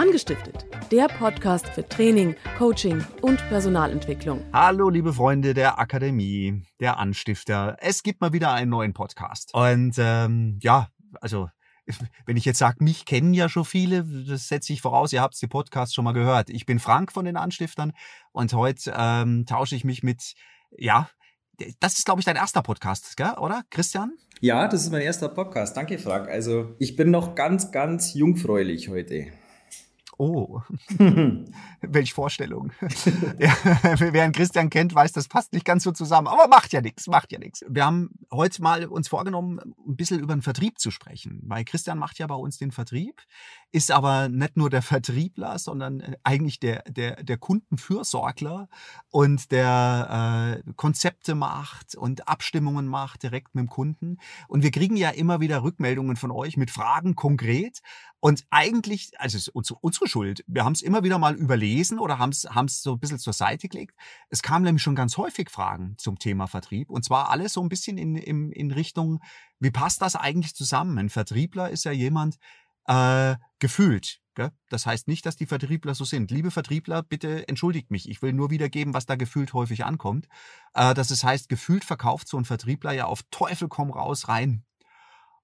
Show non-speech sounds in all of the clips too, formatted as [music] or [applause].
Angestiftet, der Podcast für Training, Coaching und Personalentwicklung. Hallo, liebe Freunde der Akademie, der Anstifter. Es gibt mal wieder einen neuen Podcast. Und ähm, ja, also wenn ich jetzt sage, mich kennen ja schon viele, das setze ich voraus, ihr habt die Podcasts schon mal gehört. Ich bin Frank von den Anstiftern und heute ähm, tausche ich mich mit, ja, das ist, glaube ich, dein erster Podcast, gell? oder, Christian? Ja, das ist mein erster Podcast. Danke, Frank. Also ich bin noch ganz, ganz jungfräulich heute. Oh, [laughs] welche Vorstellung. [laughs] wer einen Christian kennt, weiß, das passt nicht ganz so zusammen. Aber macht ja nichts, macht ja nichts. Wir haben heute mal uns vorgenommen, ein bisschen über den Vertrieb zu sprechen, weil Christian macht ja bei uns den Vertrieb, ist aber nicht nur der Vertriebler, sondern äh, eigentlich der, der, der Kundenfürsorgler und der äh, Konzepte macht und Abstimmungen macht direkt mit dem Kunden. Und wir kriegen ja immer wieder Rückmeldungen von euch mit Fragen konkret. Und eigentlich, also es ist unsere Schuld. Wir haben es immer wieder mal überlesen oder haben es so ein bisschen zur Seite gelegt. Es kamen nämlich schon ganz häufig Fragen zum Thema Vertrieb. Und zwar alles so ein bisschen in, in, in Richtung, wie passt das eigentlich zusammen? Ein Vertriebler ist ja jemand, äh, gefühlt. Gell? Das heißt nicht, dass die Vertriebler so sind. Liebe Vertriebler, bitte entschuldigt mich. Ich will nur wiedergeben, was da gefühlt häufig ankommt. Äh, dass es heißt, gefühlt verkauft so ein Vertriebler ja auf Teufel komm raus rein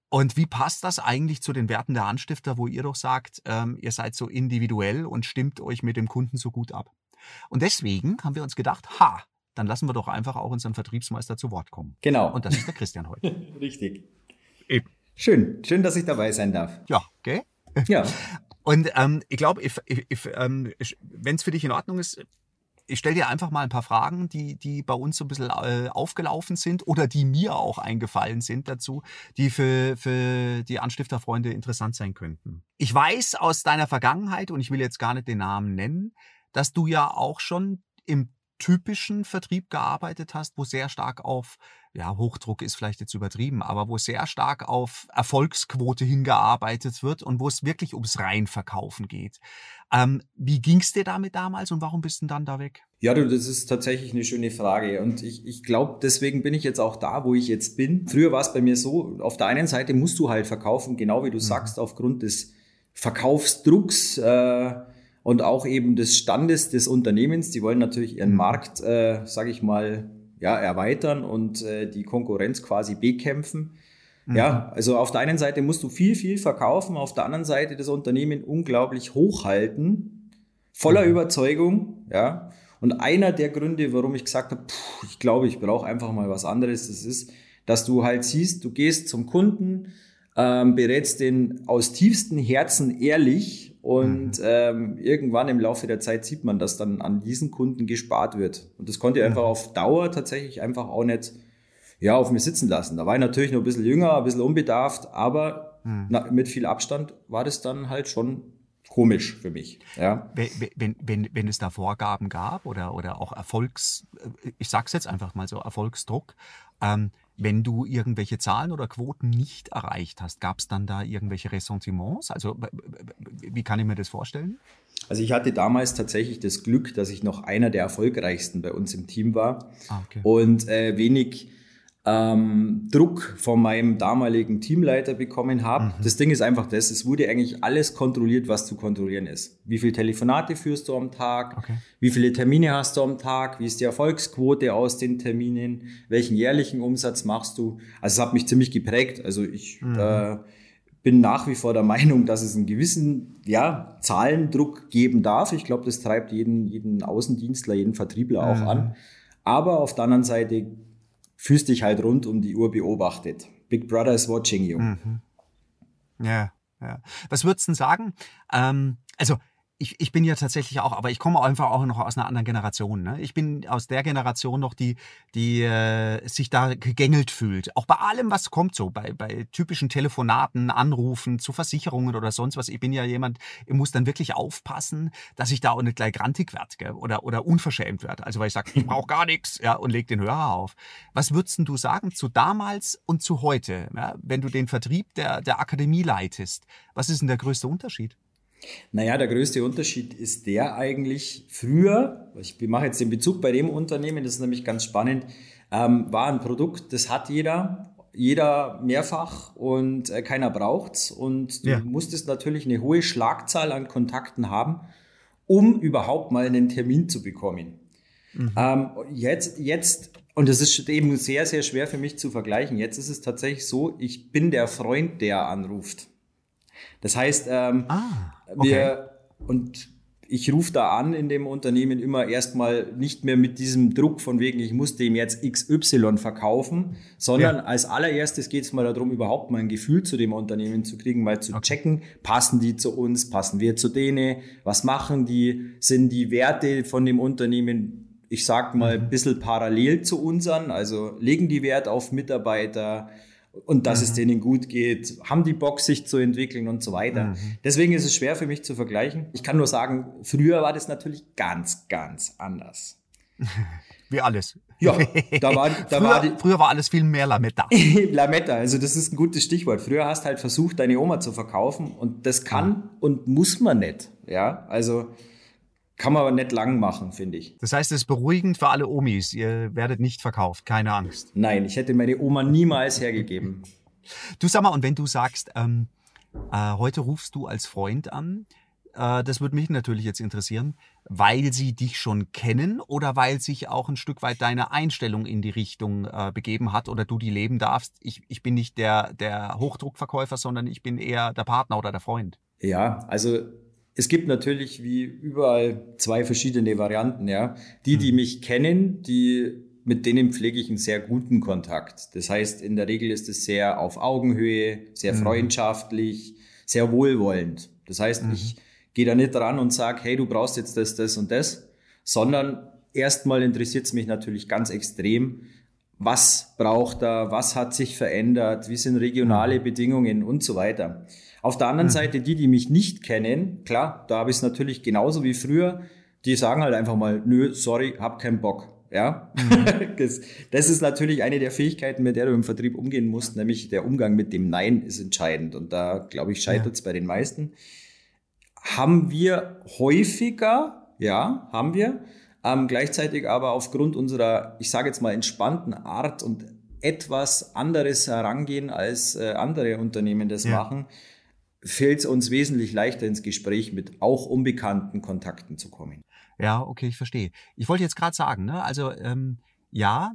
und wie passt das eigentlich zu den Werten der Anstifter, wo ihr doch sagt, ähm, ihr seid so individuell und stimmt euch mit dem Kunden so gut ab? Und deswegen haben wir uns gedacht, ha, dann lassen wir doch einfach auch unseren Vertriebsmeister zu Wort kommen. Genau. Und das ist der Christian heute. [laughs] Richtig. Eben. Schön, schön, dass ich dabei sein darf. Ja, gell? Ja. [laughs] Und ähm, ich glaube, ähm, wenn es für dich in Ordnung ist, ich stelle dir einfach mal ein paar Fragen, die, die bei uns so ein bisschen äh, aufgelaufen sind oder die mir auch eingefallen sind dazu, die für, für die Anstifterfreunde interessant sein könnten. Ich weiß aus deiner Vergangenheit, und ich will jetzt gar nicht den Namen nennen, dass du ja auch schon im typischen Vertrieb gearbeitet hast, wo sehr stark auf, ja, Hochdruck ist vielleicht jetzt übertrieben, aber wo sehr stark auf Erfolgsquote hingearbeitet wird und wo es wirklich ums Reinverkaufen geht. Ähm, wie ging es dir damit damals und warum bist du dann da weg? Ja, du, das ist tatsächlich eine schöne Frage. Und ich, ich glaube, deswegen bin ich jetzt auch da, wo ich jetzt bin. Früher war es bei mir so, auf der einen Seite musst du halt verkaufen, genau wie du mhm. sagst, aufgrund des Verkaufsdrucks. Äh, und auch eben des Standes des Unternehmens. Die wollen natürlich ihren mhm. Markt, äh, sage ich mal, ja, erweitern und äh, die Konkurrenz quasi bekämpfen. Mhm. Ja, also auf der einen Seite musst du viel, viel verkaufen, auf der anderen Seite das Unternehmen unglaublich hochhalten, voller mhm. Überzeugung, ja. Und einer der Gründe, warum ich gesagt habe, pff, ich glaube, ich brauche einfach mal was anderes, das ist, dass du halt siehst, du gehst zum Kunden, ähm, berätst den aus tiefstem Herzen ehrlich und mhm. ähm, irgendwann im Laufe der Zeit sieht man, dass dann an diesen Kunden gespart wird. Und das konnte ich einfach auf Dauer tatsächlich einfach auch nicht ja, auf mir sitzen lassen. Da war ich natürlich noch ein bisschen jünger, ein bisschen unbedarft, aber mhm. na, mit viel Abstand war das dann halt schon komisch für mich. Ja. Wenn, wenn, wenn, wenn es da Vorgaben gab oder, oder auch Erfolgs, ich sag's jetzt einfach mal so, Erfolgsdruck, ähm, wenn du irgendwelche Zahlen oder Quoten nicht erreicht hast, gab es dann da irgendwelche Ressentiments? Also wie kann ich mir das vorstellen? Also ich hatte damals tatsächlich das Glück, dass ich noch einer der erfolgreichsten bei uns im Team war ah, okay. und äh, wenig ähm, Druck von meinem damaligen Teamleiter bekommen habe. Mhm. Das Ding ist einfach das, es wurde eigentlich alles kontrolliert, was zu kontrollieren ist. Wie viele Telefonate führst du am Tag? Okay. Wie viele Termine hast du am Tag? Wie ist die Erfolgsquote aus den Terminen? Welchen jährlichen Umsatz machst du? Also es hat mich ziemlich geprägt. Also ich mhm. äh, bin nach wie vor der [laughs] Meinung, dass es einen gewissen ja, Zahlendruck geben darf. Ich glaube, das treibt jeden, jeden Außendienstler, jeden Vertriebler auch mhm. an. Aber auf der anderen Seite fühlst dich halt rund um die Uhr beobachtet. Big Brother is watching you. Mhm. Ja, ja. Was würdest du denn sagen? Ähm, also ich, ich bin ja tatsächlich auch, aber ich komme einfach auch noch aus einer anderen Generation. Ne? Ich bin aus der Generation noch, die, die äh, sich da gegängelt fühlt. Auch bei allem, was kommt so, bei, bei typischen Telefonaten, Anrufen zu Versicherungen oder sonst was. Ich bin ja jemand, ich muss dann wirklich aufpassen, dass ich da auch nicht gleich grantig werde oder, oder unverschämt werde. Also weil ich sage, ich [laughs] brauche gar nichts ja, und leg den Hörer auf. Was würdest du sagen zu damals und zu heute, ja, wenn du den Vertrieb der, der Akademie leitest? Was ist denn der größte Unterschied? Naja, der größte Unterschied ist der eigentlich, früher, ich mache jetzt den Bezug bei dem Unternehmen, das ist nämlich ganz spannend, ähm, war ein Produkt, das hat jeder. jeder mehrfach und äh, keiner braucht's. Und du Ja. musstest natürlich eine hohe Schlagzahl an Kontakten haben, um überhaupt mal einen Termin zu bekommen. Ähm, jetzt, jetzt, und das ist eben sehr, sehr schwer für mich zu vergleichen. Jetzt ist es tatsächlich so, ich bin der Freund, der anruft. Das heißt, ähm, Ah, okay. wir, und ich rufe da an in dem Unternehmen immer erstmal nicht mehr mit diesem Druck von wegen, ich muss dem jetzt XY verkaufen, sondern Ja. als allererstes geht es mal darum, überhaupt mal ein Gefühl zu dem Unternehmen zu kriegen, mal zu checken, passen die zu uns, passen wir zu denen, was machen die, sind die Werte von dem Unternehmen, ich sag mal, ein bisschen parallel zu unseren, also legen die Wert auf Mitarbeiter, und dass es denen gut geht, haben die Bock, sich zu entwickeln und so weiter. Deswegen ist es schwer für mich zu vergleichen. Ich kann nur sagen, früher war das natürlich ganz, ganz anders. [laughs] Wie alles. Ja, [laughs] da war, da früher, war die früher war alles viel mehr Lametta. [laughs] Lametta, also das ist ein gutes Stichwort. Früher hast halt versucht, deine Oma zu verkaufen und das kann und muss man nicht. Ja, also kann man aber nicht lang machen, finde ich. Das heißt, es ist beruhigend für alle Omis. Ihr werdet nicht verkauft, keine Angst. Nein, ich hätte meine Oma niemals hergegeben. Du sag mal, und wenn du sagst, ähm, äh, heute rufst du als Freund an, äh, das würde mich natürlich jetzt interessieren, weil sie dich schon kennen oder weil sich auch ein Stück weit deine Einstellung in die Richtung äh, begeben hat oder du die leben darfst. Ich, ich bin nicht der, der Hochdruckverkäufer, sondern ich bin eher der Partner oder der Freund. Ja, also es gibt natürlich wie überall zwei verschiedene Varianten, ja. Die, die mich kennen, die, mit denen pflege ich einen sehr guten Kontakt. Das heißt, in der Regel ist es sehr auf Augenhöhe, sehr freundschaftlich, sehr wohlwollend. Das heißt, ich gehe da nicht dran und sage, hey, du brauchst jetzt das, das und das, sondern erstmal interessiert es mich natürlich ganz extrem, was braucht er, was hat sich verändert, wie sind regionale Bedingungen und so weiter. Auf der anderen Seite, die, die mich nicht kennen, klar, da habe ich es natürlich genauso wie früher, die sagen halt einfach mal, nö, sorry, hab keinen Bock. Ja, [laughs] das, das ist natürlich eine der Fähigkeiten, mit der du im Vertrieb umgehen musst, nämlich der Umgang mit dem Nein ist entscheidend. Und da, glaube ich, scheitert es bei den meisten. Haben wir häufiger, ja, haben wir, ähm, gleichzeitig aber aufgrund unserer, ich sage jetzt mal, entspannten Art und etwas anderes herangehen, als äh, andere Unternehmen das Ja. machen, fällt es uns wesentlich leichter ins Gespräch mit auch unbekannten Kontakten zu kommen. Ja, okay, ich verstehe. Ich wollte jetzt gerade sagen, ne, also ähm, ja,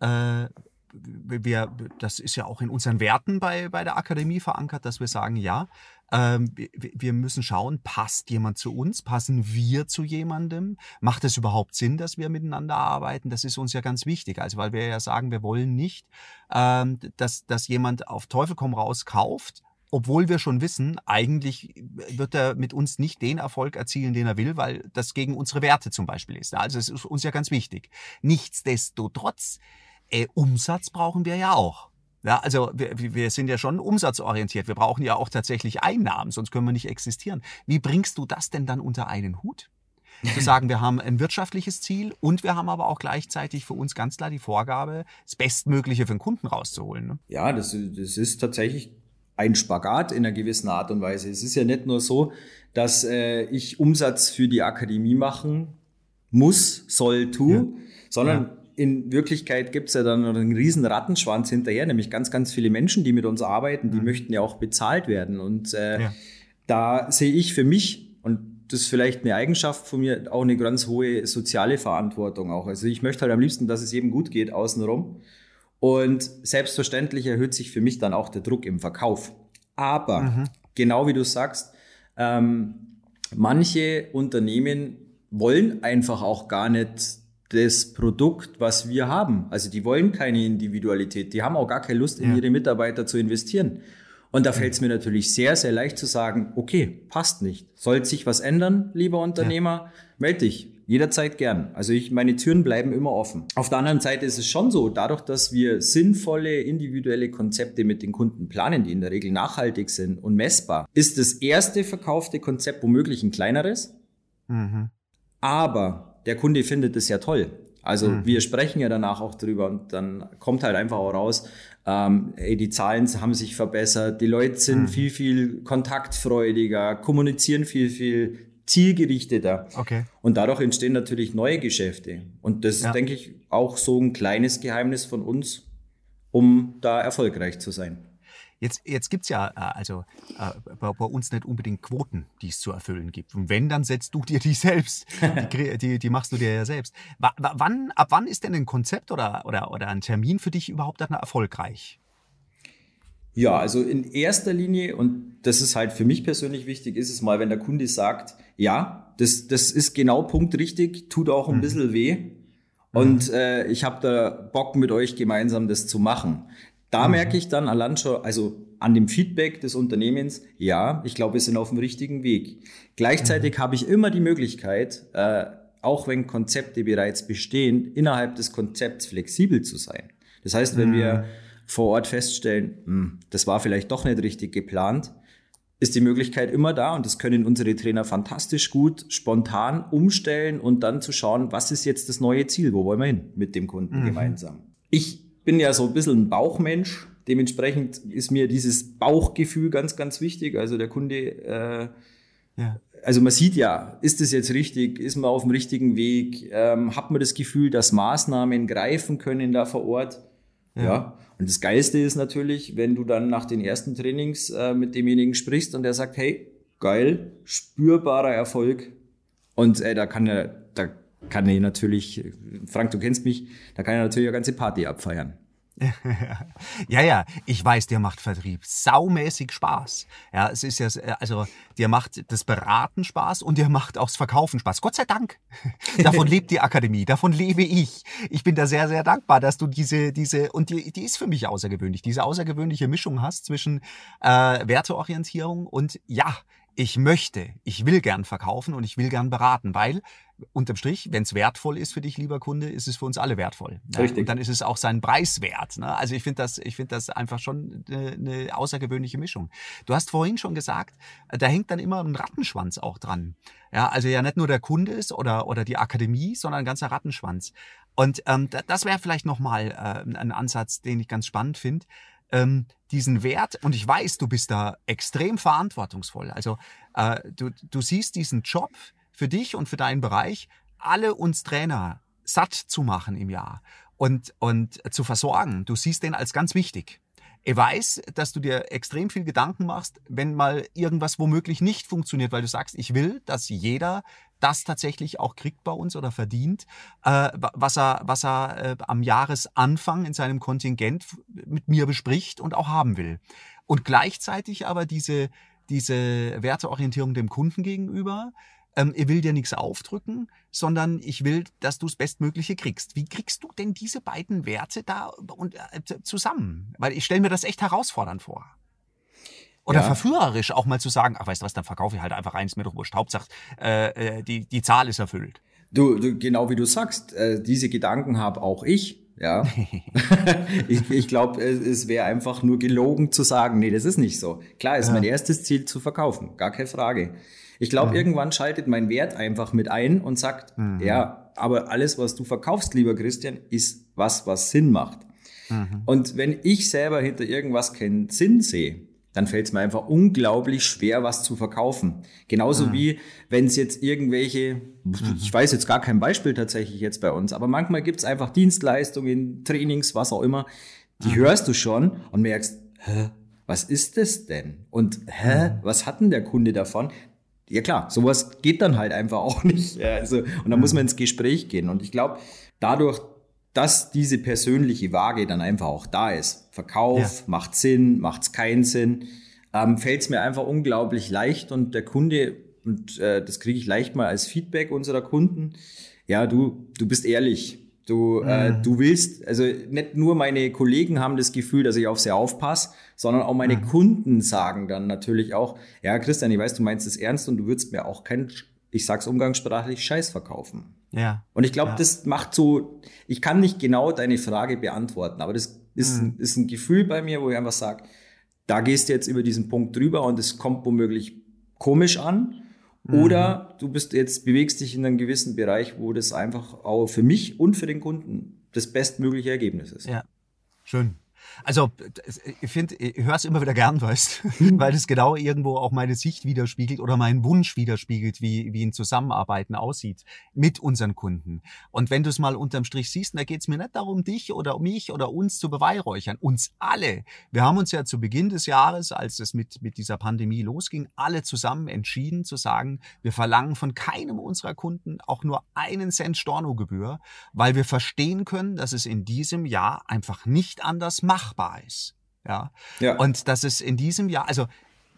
äh, wir, das ist ja auch in unseren Werten bei, bei der Akademie verankert, dass wir sagen, ja, ähm, wir, müssen schauen, passt jemand zu uns, passen wir zu jemandem, macht es überhaupt Sinn, dass wir miteinander arbeiten? Das ist uns ja ganz wichtig, also weil wir ja sagen, wir wollen nicht, ähm, dass, dass jemand auf Teufel komm raus kauft, obwohl wir schon wissen, eigentlich wird er mit uns nicht den Erfolg erzielen, den er will, weil das gegen unsere Werte zum Beispiel ist. Also es ist uns ja ganz wichtig. Nichtsdestotrotz, äh, Umsatz brauchen wir ja auch. Ja, also wir, wir sind ja schon umsatzorientiert. Wir brauchen ja auch tatsächlich Einnahmen, sonst können wir nicht existieren. Wie bringst du das denn dann unter einen Hut? Zu [laughs] sagen, wir haben ein wirtschaftliches Ziel und wir haben aber auch gleichzeitig für uns ganz klar die Vorgabe, das Bestmögliche für den Kunden rauszuholen. Ne? Ja, das, das ist tatsächlich ein Spagat in einer gewissen Art und Weise. Es ist ja nicht nur so, dass äh, ich Umsatz für die Akademie machen muss, soll, tu, Ja. sondern Ja. in Wirklichkeit gibt es ja dann einen riesen Rattenschwanz hinterher, nämlich ganz, ganz viele Menschen, die mit uns arbeiten, die möchten ja auch bezahlt werden. Und äh, Ja. da sehe ich für mich, und das ist vielleicht eine Eigenschaft von mir, auch eine ganz hohe soziale Verantwortung auch. Also ich möchte halt am liebsten, dass es jedem gut geht außenrum. Und selbstverständlich erhöht sich für mich dann auch der Druck im Verkauf. Aber genau wie du sagst, ähm, manche Unternehmen wollen einfach auch gar nicht das Produkt, was wir haben. Also die wollen keine Individualität, die haben auch gar keine Lust, in Ja. ihre Mitarbeiter zu investieren. Und da fällt es mir natürlich sehr, sehr leicht zu sagen, okay, passt nicht. Soll sich was ändern, lieber Unternehmer? Meld dich. Jederzeit gern. Also ich, meine Türen bleiben immer offen. Auf der anderen Seite ist es schon so, dadurch, dass wir sinnvolle, individuelle Konzepte mit den Kunden planen, die in der Regel nachhaltig sind und messbar, ist das erste verkaufte Konzept womöglich ein kleineres, Mhm. aber der Kunde findet es ja toll. Also Mhm. wir sprechen ja danach auch drüber und dann kommt halt einfach auch raus, ähm, ey, die Zahlen haben sich verbessert, die Leute sind Mhm. viel, viel kontaktfreudiger, kommunizieren viel, viel zielgerichteter. Okay. Und dadurch entstehen natürlich neue Geschäfte. Und das Ja. ist, denke ich, auch so ein kleines Geheimnis von uns. um da erfolgreich zu sein. Jetzt, jetzt gibt es ja äh, also äh, bei, bei, uns nicht unbedingt Quoten, die es zu erfüllen gibt. Und wenn, dann setzt du dir die [laughs] selbst. Die, die, die machst du dir ja selbst. W wann, ab wann ist denn ein Konzept oder, oder, oder ein Termin für dich überhaupt dann erfolgreich? Ja, also in erster Linie, und das ist halt für mich persönlich wichtig, ist es mal, wenn der Kunde sagt, ja, das, das ist genau Punkt richtig, tut auch ein mhm. bisschen weh. Und mhm. äh, ich habe da Bock mit euch gemeinsam das zu machen. Da mhm. merke ich dann allein schon, also an dem Feedback des Unternehmens, ja, ich glaube, wir sind auf dem richtigen Weg. Gleichzeitig mhm. habe ich immer die Möglichkeit, äh, auch wenn Konzepte bereits bestehen, innerhalb des Konzepts flexibel zu sein. Das heißt, wenn mhm. wir vor Ort feststellen, hm, das war vielleicht doch nicht richtig geplant, ist die Möglichkeit immer da und das können unsere Trainer fantastisch gut spontan umstellen und dann zu schauen, was ist jetzt das neue Ziel, wo wollen wir hin mit dem Kunden mhm. gemeinsam. Ich bin ja so ein bisschen ein Bauchmensch. Dementsprechend ist mir dieses Bauchgefühl ganz, ganz wichtig. Also der Kunde, äh, ja. also man sieht ja, ist es jetzt richtig, ist man auf dem richtigen Weg, ähm, hat man das Gefühl, dass Maßnahmen greifen können da vor Ort. Ja. ja. Und das Geilste ist natürlich, wenn du dann nach den ersten Trainings äh, mit demjenigen sprichst und der sagt, hey, geil, spürbarer Erfolg. Und äh, da kann er, da kann er natürlich, Frank, du kennst mich, da kann er natürlich eine ganze Party abfeiern. [laughs] ja, ja, ich weiß, dir macht Vertrieb saumäßig Spaß. Ja, es ist ja, also, dir macht das Beraten Spaß und dir macht auch das Verkaufen Spaß. Gott sei Dank. [laughs] davon lebt die Akademie, davon lebe ich. Ich bin da sehr, sehr dankbar, dass du diese, diese, und die, die ist für mich außergewöhnlich, diese außergewöhnliche Mischung hast zwischen äh, Werteorientierung und ja, ich möchte, ich will gern verkaufen und ich will gern beraten, weil unterm Strich, wenn es wertvoll ist für dich, lieber Kunde, ist es für uns alle wertvoll. Richtig. Und dann ist es auch sein Preis wert. Ne? Also ich finde das, ich finde das einfach schon eine, eine außergewöhnliche Mischung. Du hast vorhin schon gesagt, da hängt dann immer ein Rattenschwanz auch dran. Ja, also ja nicht nur der Kunde ist oder oder die Akademie, sondern ein ganzer Rattenschwanz. Und ähm, das wäre vielleicht nochmal äh, ein Ansatz, den ich ganz spannend finde ähm, diesen Wert, und ich weiß, du bist da extrem verantwortungsvoll. Also äh, du, du siehst diesen Job für dich und für deinen Bereich, alle uns Trainer satt zu machen im Jahr und, und zu versorgen. Du siehst den als ganz wichtig. Ich weiß, dass du dir extrem viel Gedanken machst, wenn mal irgendwas womöglich nicht funktioniert, weil du sagst, ich will, dass jeder das tatsächlich auch kriegt bei uns oder verdient, äh, was er, was er äh, am Jahresanfang in seinem Kontingent mit mir bespricht und auch haben will. Und gleichzeitig aber diese, diese Werteorientierung dem Kunden gegenüber, ähm, ich will dir nichts aufdrücken, sondern ich will, dass du das Bestmögliche kriegst. Wie kriegst du denn diese beiden Werte da und, äh, zusammen? Weil ich stelle mir das echt herausfordernd vor. Oder ja. verführerisch auch mal zu sagen, ach weißt du was, dann verkaufe ich halt einfach eins, doch wurscht. Hauptsache, äh, äh, die, die Zahl ist erfüllt. Du, du genau wie du sagst, äh, diese Gedanken habe auch ich. Ja, [laughs] ich, ich glaube, es, es wäre einfach nur gelogen zu sagen, nee, das ist nicht so. Klar ist ja. mein erstes Ziel zu verkaufen, gar keine Frage. Ich glaube, mhm. irgendwann schaltet mein Wert einfach mit ein und sagt, mhm. ja, aber alles, was du verkaufst, lieber Christian, ist was, was Sinn macht. Mhm. Und wenn ich selber hinter irgendwas keinen Sinn sehe, dann fällt es mir einfach unglaublich schwer, was zu verkaufen. Genauso mhm. wie wenn es jetzt irgendwelche, ich weiß jetzt gar kein Beispiel tatsächlich jetzt bei uns, aber manchmal gibt es einfach Dienstleistungen, Trainings, was auch immer, die mhm. hörst du schon und merkst, hä, was ist das denn? Und hä, mhm. was hat denn der Kunde davon? Ja klar, sowas geht dann halt einfach [laughs] auch nicht. Also, und da muss man ins Gespräch gehen. Und ich glaube, dadurch, dass diese persönliche Waage dann einfach auch da ist. Verkauf, ja. macht Sinn, macht's keinen Sinn, ähm, fällt es mir einfach unglaublich leicht und der Kunde, und äh, das kriege ich leicht mal als Feedback unserer Kunden, ja, du, du bist ehrlich. Du, äh, mhm. äh, du willst, also nicht nur meine Kollegen haben das Gefühl, dass ich auf sie aufpasse, sondern auch meine mhm. Kunden sagen dann natürlich auch, ja, Christian, ich weiß, du meinst es ernst und du würdest mir auch keinen, ich sag's umgangssprachlich, Scheiß verkaufen. Ja. Und ich glaube, ja. das macht so, ich kann nicht genau deine Frage beantworten, aber das ist, mhm. ist ein Gefühl bei mir, wo ich einfach sage, da gehst du jetzt über diesen Punkt drüber und es kommt womöglich komisch an. Oder mhm. du bist jetzt, bewegst dich in einem gewissen Bereich, wo das einfach auch für mich und für den Kunden das bestmögliche Ergebnis ist. Ja, schön. Also ich finde, ich höre es immer wieder gern, weißt, [laughs] weil es genau irgendwo auch meine Sicht widerspiegelt oder meinen Wunsch widerspiegelt, wie, wie ein Zusammenarbeiten aussieht mit unseren Kunden. Und wenn du es mal unterm Strich siehst, da geht es mir nicht darum, dich oder mich oder uns zu beweihräuchern. Uns alle. Wir haben uns ja zu Beginn des Jahres, als es mit, mit dieser Pandemie losging, alle zusammen entschieden zu sagen, wir verlangen von keinem unserer Kunden auch nur einen Cent Stornogebühr, weil wir verstehen können, dass es in diesem Jahr einfach nicht anders machbar ist. Ja. ja. Und dass es in diesem Jahr, also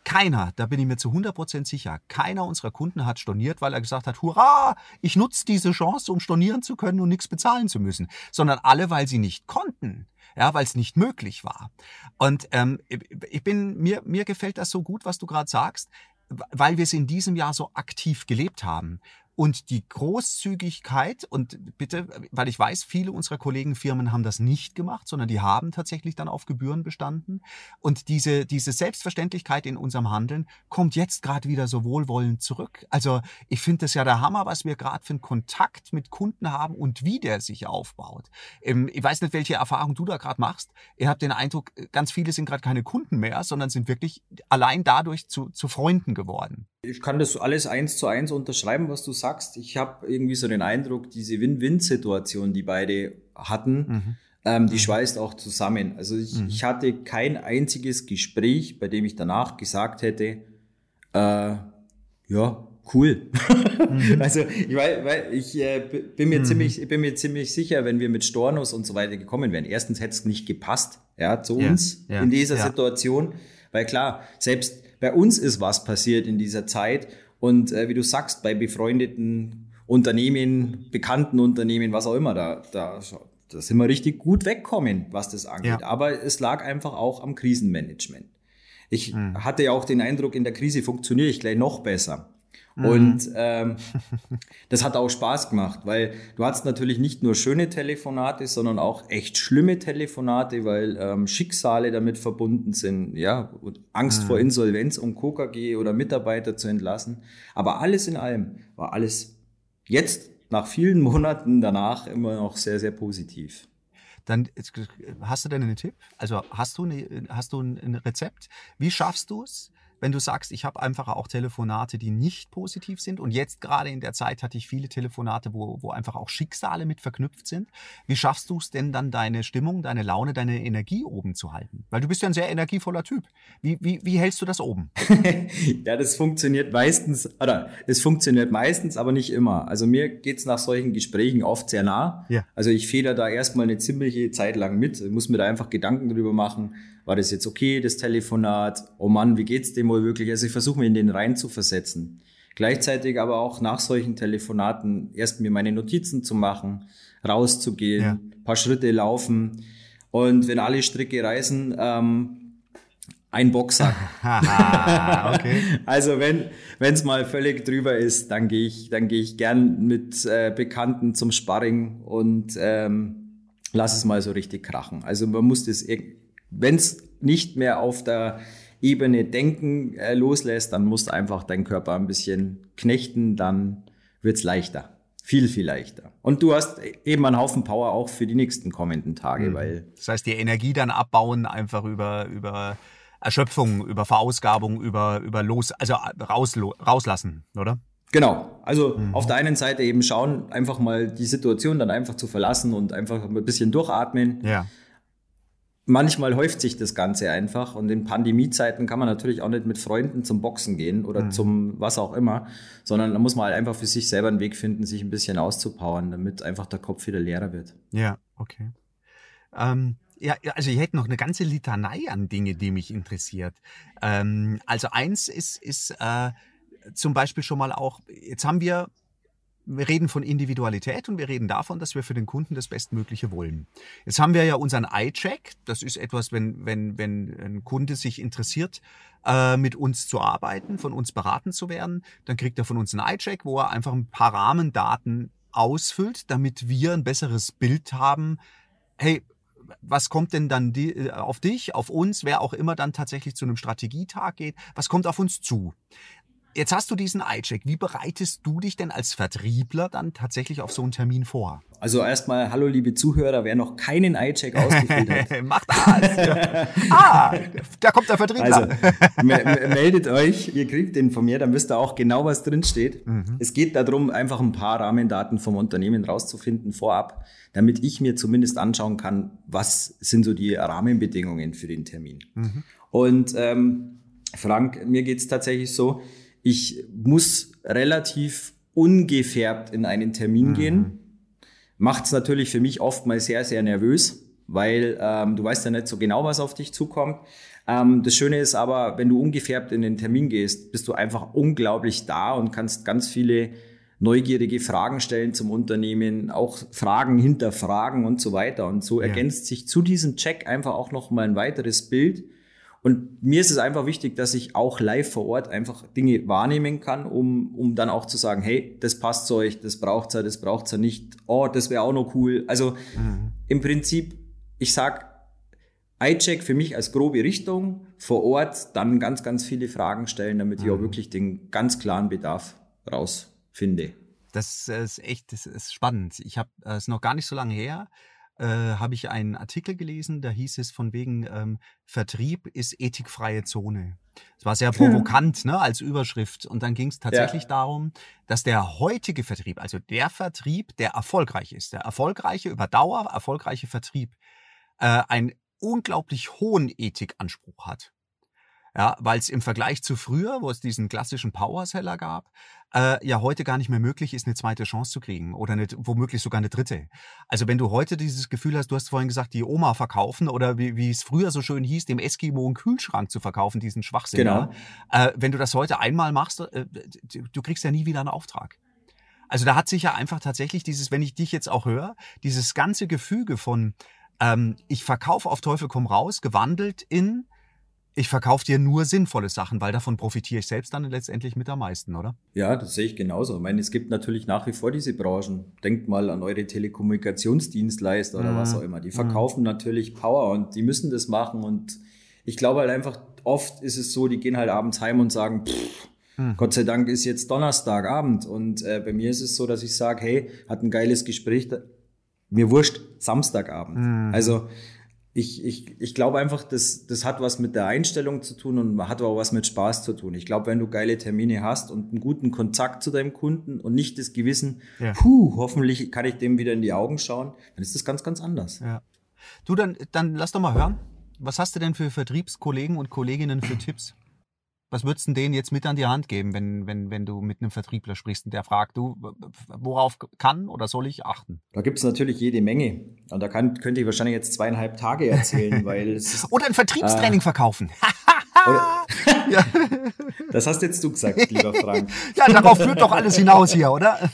keiner, da bin ich mir zu 100% sicher, keiner unserer Kunden hat storniert, weil er gesagt hat, hurra, ich nutze diese Chance, um stornieren zu können und nichts bezahlen zu müssen, sondern alle, weil sie nicht konnten. Ja, weil es nicht möglich war. Und ähm, ich bin mir mir gefällt das so gut, was du gerade sagst, weil wir es in diesem Jahr so aktiv gelebt haben. Und die Großzügigkeit, und bitte, weil ich weiß, viele unserer Kollegenfirmen haben das nicht gemacht, sondern die haben tatsächlich dann auf Gebühren bestanden. Und diese, diese Selbstverständlichkeit in unserem Handeln kommt jetzt gerade wieder so wohlwollend zurück. Also ich finde das ja der Hammer, was wir gerade für einen Kontakt mit Kunden haben und wie der sich aufbaut. Ähm, ich weiß nicht, welche Erfahrung du da gerade machst. Ihr habt den Eindruck, ganz viele sind gerade keine Kunden mehr, sondern sind wirklich allein dadurch zu, zu Freunden geworden. Ich kann das alles eins zu eins unterschreiben, was du sagst. Ich habe irgendwie so den Eindruck, diese Win-Win-Situation, die beide hatten, mhm. ähm, die mhm. schweißt auch zusammen. Also ich, mhm. ich, hatte kein einziges Gespräch, bei dem ich danach gesagt hätte, äh, ja, cool. Mhm. [laughs] also ich, weil, weil ich äh, bin mir mhm. ziemlich, ich bin mir ziemlich sicher, wenn wir mit Stornos und so weiter gekommen wären. Erstens hätte es nicht gepasst, ja, zu ja. uns ja. in dieser ja. Situation, weil klar, selbst bei uns ist was passiert in dieser Zeit. Und äh, wie du sagst, bei befreundeten Unternehmen, bekannten Unternehmen, was auch immer, da, da, da sind wir richtig gut wegkommen, was das angeht. Ja. Aber es lag einfach auch am Krisenmanagement. Ich mhm. hatte ja auch den Eindruck, in der Krise funktioniere ich gleich noch besser. Mhm. Und ähm, das hat auch Spaß gemacht, weil du hattest natürlich nicht nur schöne Telefonate, sondern auch echt schlimme Telefonate, weil ähm, Schicksale damit verbunden sind, ja, Angst mhm. vor Insolvenz, um KKG oder Mitarbeiter zu entlassen. Aber alles in allem war alles jetzt nach vielen [laughs] Monaten danach immer noch sehr, sehr positiv. Dann hast du denn einen Tipp? Also hast du, eine, hast du ein Rezept? Wie schaffst du es, wenn du sagst, ich habe einfach auch Telefonate, die nicht positiv sind und jetzt gerade in der Zeit hatte ich viele Telefonate, wo, wo einfach auch Schicksale mit verknüpft sind. Wie schaffst du es denn dann, deine Stimmung, deine Laune, deine Energie oben zu halten? Weil du bist ja ein sehr energievoller Typ. Wie, wie, wie hältst du das oben? [laughs] ja, das funktioniert meistens, oder es funktioniert meistens, aber nicht immer. Also mir geht es nach solchen Gesprächen oft sehr nah. Ja. Also ich feder da erstmal eine ziemliche Zeit lang mit, muss mir da einfach Gedanken drüber machen war das jetzt okay, das Telefonat? Oh Mann, wie geht's dem wohl wirklich? Also ich versuche mir in den rein zu versetzen. Gleichzeitig aber auch nach solchen Telefonaten erst mir meine Notizen zu machen, rauszugehen, ja. paar Schritte laufen und wenn alle Stricke reißen, ähm, ein Boxsack. [laughs] [laughs] okay. Also wenn wenn es mal völlig drüber ist, dann gehe ich dann gehe ich gern mit äh, Bekannten zum Sparring und ähm, lass es mal so richtig krachen. Also man muss das wenn es nicht mehr auf der Ebene Denken äh, loslässt, dann musst du einfach deinen Körper ein bisschen knechten, dann wird es leichter. Viel, viel leichter. Und du hast eben einen Haufen Power auch für die nächsten kommenden Tage, mhm. weil. Das heißt, die Energie dann abbauen, einfach über, über Erschöpfung, über Verausgabung, über, über los, also raus, rauslassen, oder? Genau. Also mhm. auf der einen Seite eben schauen, einfach mal die Situation dann einfach zu verlassen und einfach ein bisschen durchatmen. Ja manchmal häuft sich das Ganze einfach und in Pandemiezeiten kann man natürlich auch nicht mit Freunden zum Boxen gehen oder mhm. zum was auch immer, sondern da muss man halt einfach für sich selber einen Weg finden, sich ein bisschen auszupowern, damit einfach der Kopf wieder leerer wird. Ja, okay. Ähm, ja, also ich hätte noch eine ganze Litanei an Dinge, die mich interessiert. Ähm, also eins ist, ist äh, zum Beispiel schon mal auch, jetzt haben wir wir reden von Individualität und wir reden davon, dass wir für den Kunden das Bestmögliche wollen. Jetzt haben wir ja unseren Eye-Check. Das ist etwas, wenn, wenn, wenn ein Kunde sich interessiert, äh, mit uns zu arbeiten, von uns beraten zu werden, dann kriegt er von uns einen Eye-Check, wo er einfach ein paar Rahmendaten ausfüllt, damit wir ein besseres Bild haben. Hey, was kommt denn dann die, äh, auf dich, auf uns, wer auch immer dann tatsächlich zu einem Strategietag geht, was kommt auf uns zu? Jetzt hast du diesen Eye-Check. Wie bereitest du dich denn als Vertriebler dann tatsächlich auf so einen Termin vor? Also erstmal, hallo liebe Zuhörer, wer noch keinen Eye-Check ausgefüllt hat. [laughs] Macht das. ah, da kommt der Vertriebler. Also, meldet euch, ihr kriegt den von mir, dann wisst ihr auch genau, was drin steht. Mhm. Es geht darum, einfach ein paar Rahmendaten vom Unternehmen rauszufinden vorab, damit ich mir zumindest anschauen kann, was sind so die Rahmenbedingungen für den Termin. Mhm. Und ähm, Frank, mir geht's tatsächlich so, ich muss relativ ungefärbt in einen Termin mhm. gehen. Macht es natürlich für mich oft mal sehr, sehr nervös, weil ähm, du weißt ja nicht so genau, was auf dich zukommt. Ähm, das Schöne ist aber, wenn du ungefärbt in den Termin gehst, bist du einfach unglaublich da und kannst ganz viele neugierige Fragen stellen zum Unternehmen, auch Fragen hinterfragen und so weiter. Und so ja. ergänzt sich zu diesem Check einfach auch noch mal ein weiteres Bild, und mir ist es einfach wichtig, dass ich auch live vor Ort einfach Dinge wahrnehmen kann, um, um dann auch zu sagen, hey, das passt zu euch, das braucht's ja, das braucht's ja nicht, oh, das wäre auch noch cool. Also mhm. im Prinzip, ich sag, iCheck für mich als grobe Richtung, vor Ort dann ganz, ganz viele Fragen stellen, damit mhm. ich auch mhm. wirklich den ganz klaren Bedarf rausfinde. Das ist echt, das ist spannend. Ich habe es noch gar nicht so lange her äh, habe ich einen Artikel gelesen, da hieß es von wegen ähm, Vertrieb ist ethikfreie Zone. Es war sehr [laughs] provokant ne, als Überschrift. Und dann ging es tatsächlich ja. darum, dass der heutige Vertrieb, also der Vertrieb, der erfolgreich ist, der erfolgreiche, über Dauer erfolgreiche Vertrieb, äh, einen unglaublich hohen Ethikanspruch hat. Ja, weil es im Vergleich zu früher, wo es diesen klassischen Powerseller gab, äh, ja heute gar nicht mehr möglich ist, eine zweite Chance zu kriegen oder eine, womöglich sogar eine dritte. Also wenn du heute dieses Gefühl hast, du hast vorhin gesagt, die Oma verkaufen oder wie, wie es früher so schön hieß, dem Eskimo einen Kühlschrank zu verkaufen, diesen Schwachsinn. Genau. Äh, wenn du das heute einmal machst, äh, du kriegst ja nie wieder einen Auftrag. Also da hat sich ja einfach tatsächlich dieses, wenn ich dich jetzt auch höre, dieses ganze Gefüge von ähm, ich verkaufe auf Teufel komm raus, gewandelt in ich verkaufe dir nur sinnvolle Sachen, weil davon profitiere ich selbst dann letztendlich mit am meisten, oder? Ja, das sehe ich genauso. Ich meine, es gibt natürlich nach wie vor diese Branchen. Denkt mal an eure Telekommunikationsdienstleister oder mhm. was auch immer. Die verkaufen mhm. natürlich Power und die müssen das machen. Und ich glaube halt einfach, oft ist es so, die gehen halt abends heim und sagen, pff, mhm. Gott sei Dank ist jetzt Donnerstagabend. Und äh, bei mir ist es so, dass ich sage, hey, hat ein geiles Gespräch. Mir wurscht, Samstagabend. Mhm. Also ich, ich, ich glaube einfach, das, das hat was mit der Einstellung zu tun und hat auch was mit Spaß zu tun. Ich glaube, wenn du geile Termine hast und einen guten Kontakt zu deinem Kunden und nicht das Gewissen, ja. puh, hoffentlich kann ich dem wieder in die Augen schauen, dann ist das ganz, ganz anders. Ja. Du, dann, dann lass doch mal hören. Was hast du denn für Vertriebskollegen und Kolleginnen für Tipps? Was würdest du denen jetzt mit an die Hand geben, wenn, wenn, wenn du mit einem Vertriebler sprichst und der fragt, du, worauf kann oder soll ich achten? Da gibt es natürlich jede Menge. Und da kann, könnte ich wahrscheinlich jetzt zweieinhalb Tage erzählen, [laughs] weil es ist, Oder ein Vertriebstraining äh, verkaufen. [laughs] Oder, [laughs] ja. Das hast jetzt du gesagt, lieber Frank. ja, darauf führt doch alles hinaus hier, oder?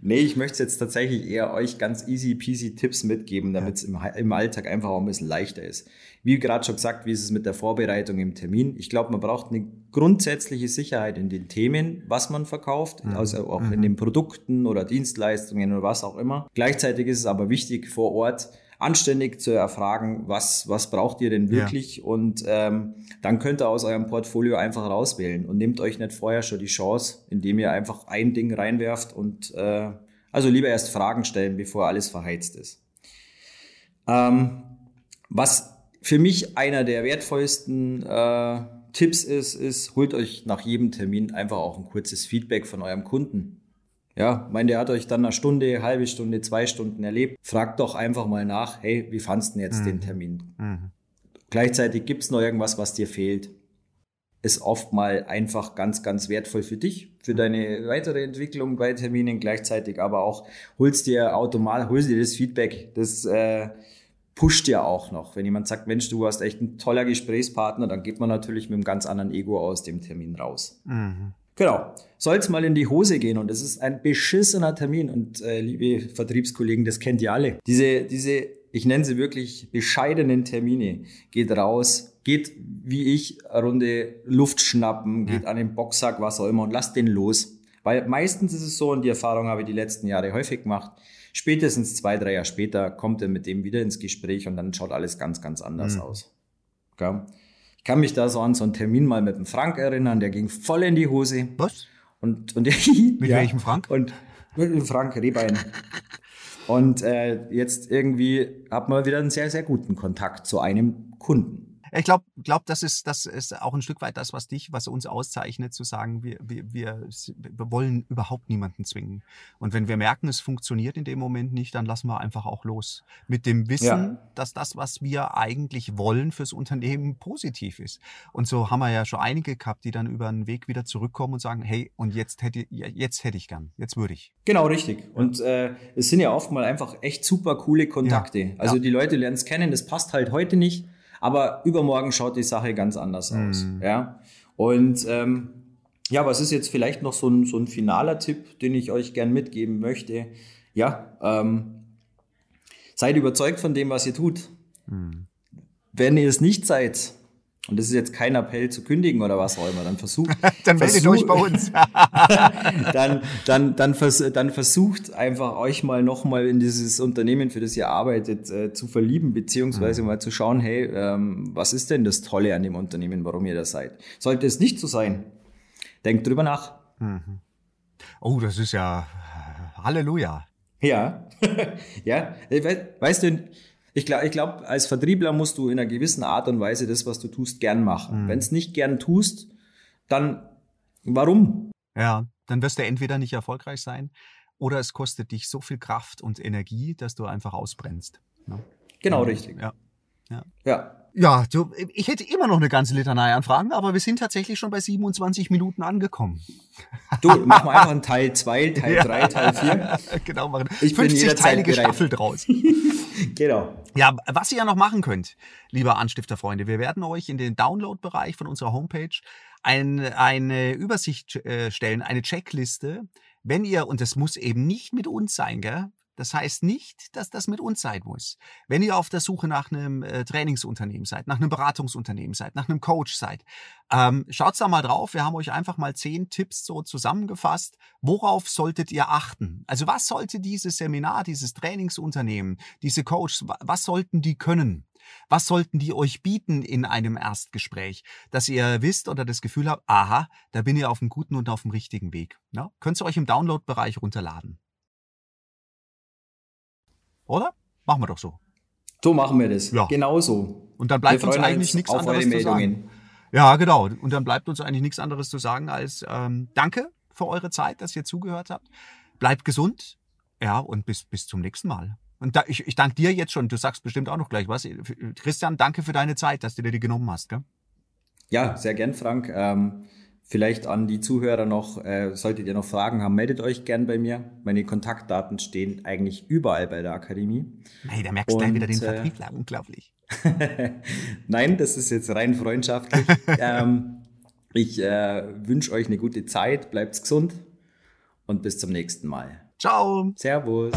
nee, ich möchte jetzt tatsächlich eher euch ganz easy peasy Tipps mitgeben, damit es im, im Alltag einfach auch ein bisschen leichter ist. Wie gerade schon gesagt, wie ist es mit der Vorbereitung im Termin? Ich glaube, man braucht eine grundsätzliche Sicherheit in den Themen, was man verkauft, mhm. also auch mhm. in den Produkten oder Dienstleistungen oder was auch immer. Gleichzeitig ist es aber wichtig, vor Ort anständig zu erfragen, was, was braucht ihr denn wirklich? Ja. Und ähm, dann könnt ihr aus eurem Portfolio einfach rauswählen und nehmt euch nicht vorher schon die Chance, indem ihr einfach ein Ding reinwerft und äh, also lieber erst Fragen stellen, bevor alles verheizt ist. Ähm, was für mich einer der wertvollsten äh, Tipps ist, ist, holt euch nach jedem Termin einfach auch ein kurzes Feedback von eurem Kunden. Ja, mein, der hat euch dann eine Stunde, halbe Stunde, zwei Stunden erlebt. Fragt doch einfach mal nach, hey, wie fandst du denn jetzt mhm. den Termin? Mhm. Gleichzeitig gibt's noch irgendwas, was dir fehlt. Ist oft mal einfach ganz, ganz wertvoll für dich, für mhm. deine weitere Entwicklung bei Terminen, gleichzeitig aber auch holst dir automatisch, holst dir das Feedback. Das äh, pusht dir auch noch. Wenn jemand sagt, Mensch, du hast echt ein toller Gesprächspartner, dann geht man natürlich mit einem ganz anderen Ego aus dem Termin raus. Mhm. Genau. Soll es mal in die Hose gehen und es ist ein beschissener Termin und äh, liebe Vertriebskollegen, das kennt ihr alle. Diese, diese, ich nenne sie wirklich bescheidenen Termine. Geht raus, geht wie ich Runde Luft schnappen, geht ja. an den Boxsack, was auch immer und lasst den los. Weil meistens ist es so, und die Erfahrung habe ich die letzten Jahre häufig gemacht, spätestens zwei, drei Jahre später kommt er mit dem wieder ins Gespräch und dann schaut alles ganz, ganz anders mhm. aus. Okay? kann mich da so an so einen Termin mal mit dem Frank erinnern, der ging voll in die Hose. Was? Und, und [laughs] mit ja, welchem Frank? Und mit dem Frank Rehbein. [laughs] und äh, jetzt irgendwie hat man wieder einen sehr, sehr guten Kontakt zu einem Kunden. Ich glaube, glaub, das ist das ist auch ein Stück weit das, was dich, was uns auszeichnet, zu sagen, wir, wir, wir, wir wollen überhaupt niemanden zwingen. Und wenn wir merken, es funktioniert in dem Moment nicht, dann lassen wir einfach auch los. Mit dem Wissen, ja. dass das, was wir eigentlich wollen fürs Unternehmen, positiv ist. Und so haben wir ja schon einige gehabt, die dann über einen Weg wieder zurückkommen und sagen, hey, und jetzt hätte, jetzt hätte ich gern, jetzt würde ich. Genau, richtig. Und äh, es sind ja oft mal einfach echt super coole Kontakte. Ja. Also ja. die Leute lernen es kennen, das passt halt heute nicht aber übermorgen schaut die Sache ganz anders aus. Mhm. Ja? Und ähm, ja, was ist jetzt vielleicht noch so ein, so ein finaler Tipp, den ich euch gern mitgeben möchte? Ja, ähm, seid überzeugt von dem, was ihr tut. Mhm. Wenn ihr es nicht seid, und das ist jetzt kein Appell zu kündigen oder was auch immer, dann versucht. [laughs] dann meldet versuch, euch bei uns. [laughs] [laughs] dann, dann, dann, vers, dann versucht einfach euch mal nochmal in dieses Unternehmen, für das ihr arbeitet, äh, zu verlieben, beziehungsweise mhm. mal zu schauen, hey, ähm, was ist denn das Tolle an dem Unternehmen, warum ihr da seid? Sollte es nicht so sein, denkt drüber nach. Mhm. Oh, das ist ja Halleluja. Ja, ja. Weißt du, ich glaube, ich glaub, als Vertriebler musst du in einer gewissen Art und Weise das, was du tust, gern machen. Mhm. Wenn es nicht gern tust, dann warum? Ja, dann wirst du entweder nicht erfolgreich sein oder es kostet dich so viel Kraft und Energie, dass du einfach ausbrennst. Ne? Genau, ja. richtig. Ja. Ja. ja. Ja, du, ich hätte immer noch eine ganze Litanei an Fragen, aber wir sind tatsächlich schon bei 27 Minuten angekommen. Du, machen wir einfach einen Teil 2, Teil 3, [laughs] ja. Teil 4. [laughs] Genau, machen. Ich 50-teilige Staffel draus. genau. Ja, was ihr ja noch machen könnt, lieber Anstifterfreunde, wir werden euch in den Download-Bereich von unserer Homepage ein, eine Übersicht äh, stellen, eine Checkliste, wenn ihr, und das muss eben nicht mit uns sein, gell? Das heißt nicht, dass das mit uns sein muss. Wenn ihr auf der Suche nach einem äh, Trainingsunternehmen seid, nach einem Beratungsunternehmen seid, nach einem Coach seid, ähm, schaut da mal drauf. Wir haben euch einfach mal zehn Tipps so zusammengefasst. Worauf solltet ihr achten? Also was sollte dieses Seminar, dieses Trainingsunternehmen, diese Coaches, was sollten die können? Was sollten die euch bieten in einem Erstgespräch, dass ihr wisst oder das Gefühl habt, aha, da bin ihr auf einem guten und auf dem richtigen Weg. Ja? Könnt ihr euch im Download-Bereich runterladen. Oder? Machen wir doch so. So machen wir das. Ja. Genauso. Und dann bleibt uns eigentlich nichts anderes zu sagen. Ja, genau. Und dann bleibt uns eigentlich nichts anderes zu sagen als ähm, Danke für eure Zeit, dass ihr zugehört habt. Bleibt gesund. Ja, und bis, bis zum nächsten Mal. Und da, ich, ich danke dir jetzt schon. Du sagst bestimmt auch noch gleich was. Christian, danke für deine Zeit, dass du dir die genommen hast. Gell? Ja, sehr gern, Frank. Ähm, Vielleicht an die Zuhörer noch, äh, solltet ihr noch Fragen haben, meldet euch gern bei mir. Meine Kontaktdaten stehen eigentlich überall bei der Akademie. Nein, da merkst du gleich wieder den äh, Vertriebler, unglaublich. [laughs] Nein, das ist jetzt rein freundschaftlich. [laughs] ähm, ich äh, wünsche euch eine gute Zeit, bleibt gesund und bis zum nächsten Mal. Ciao. Servus.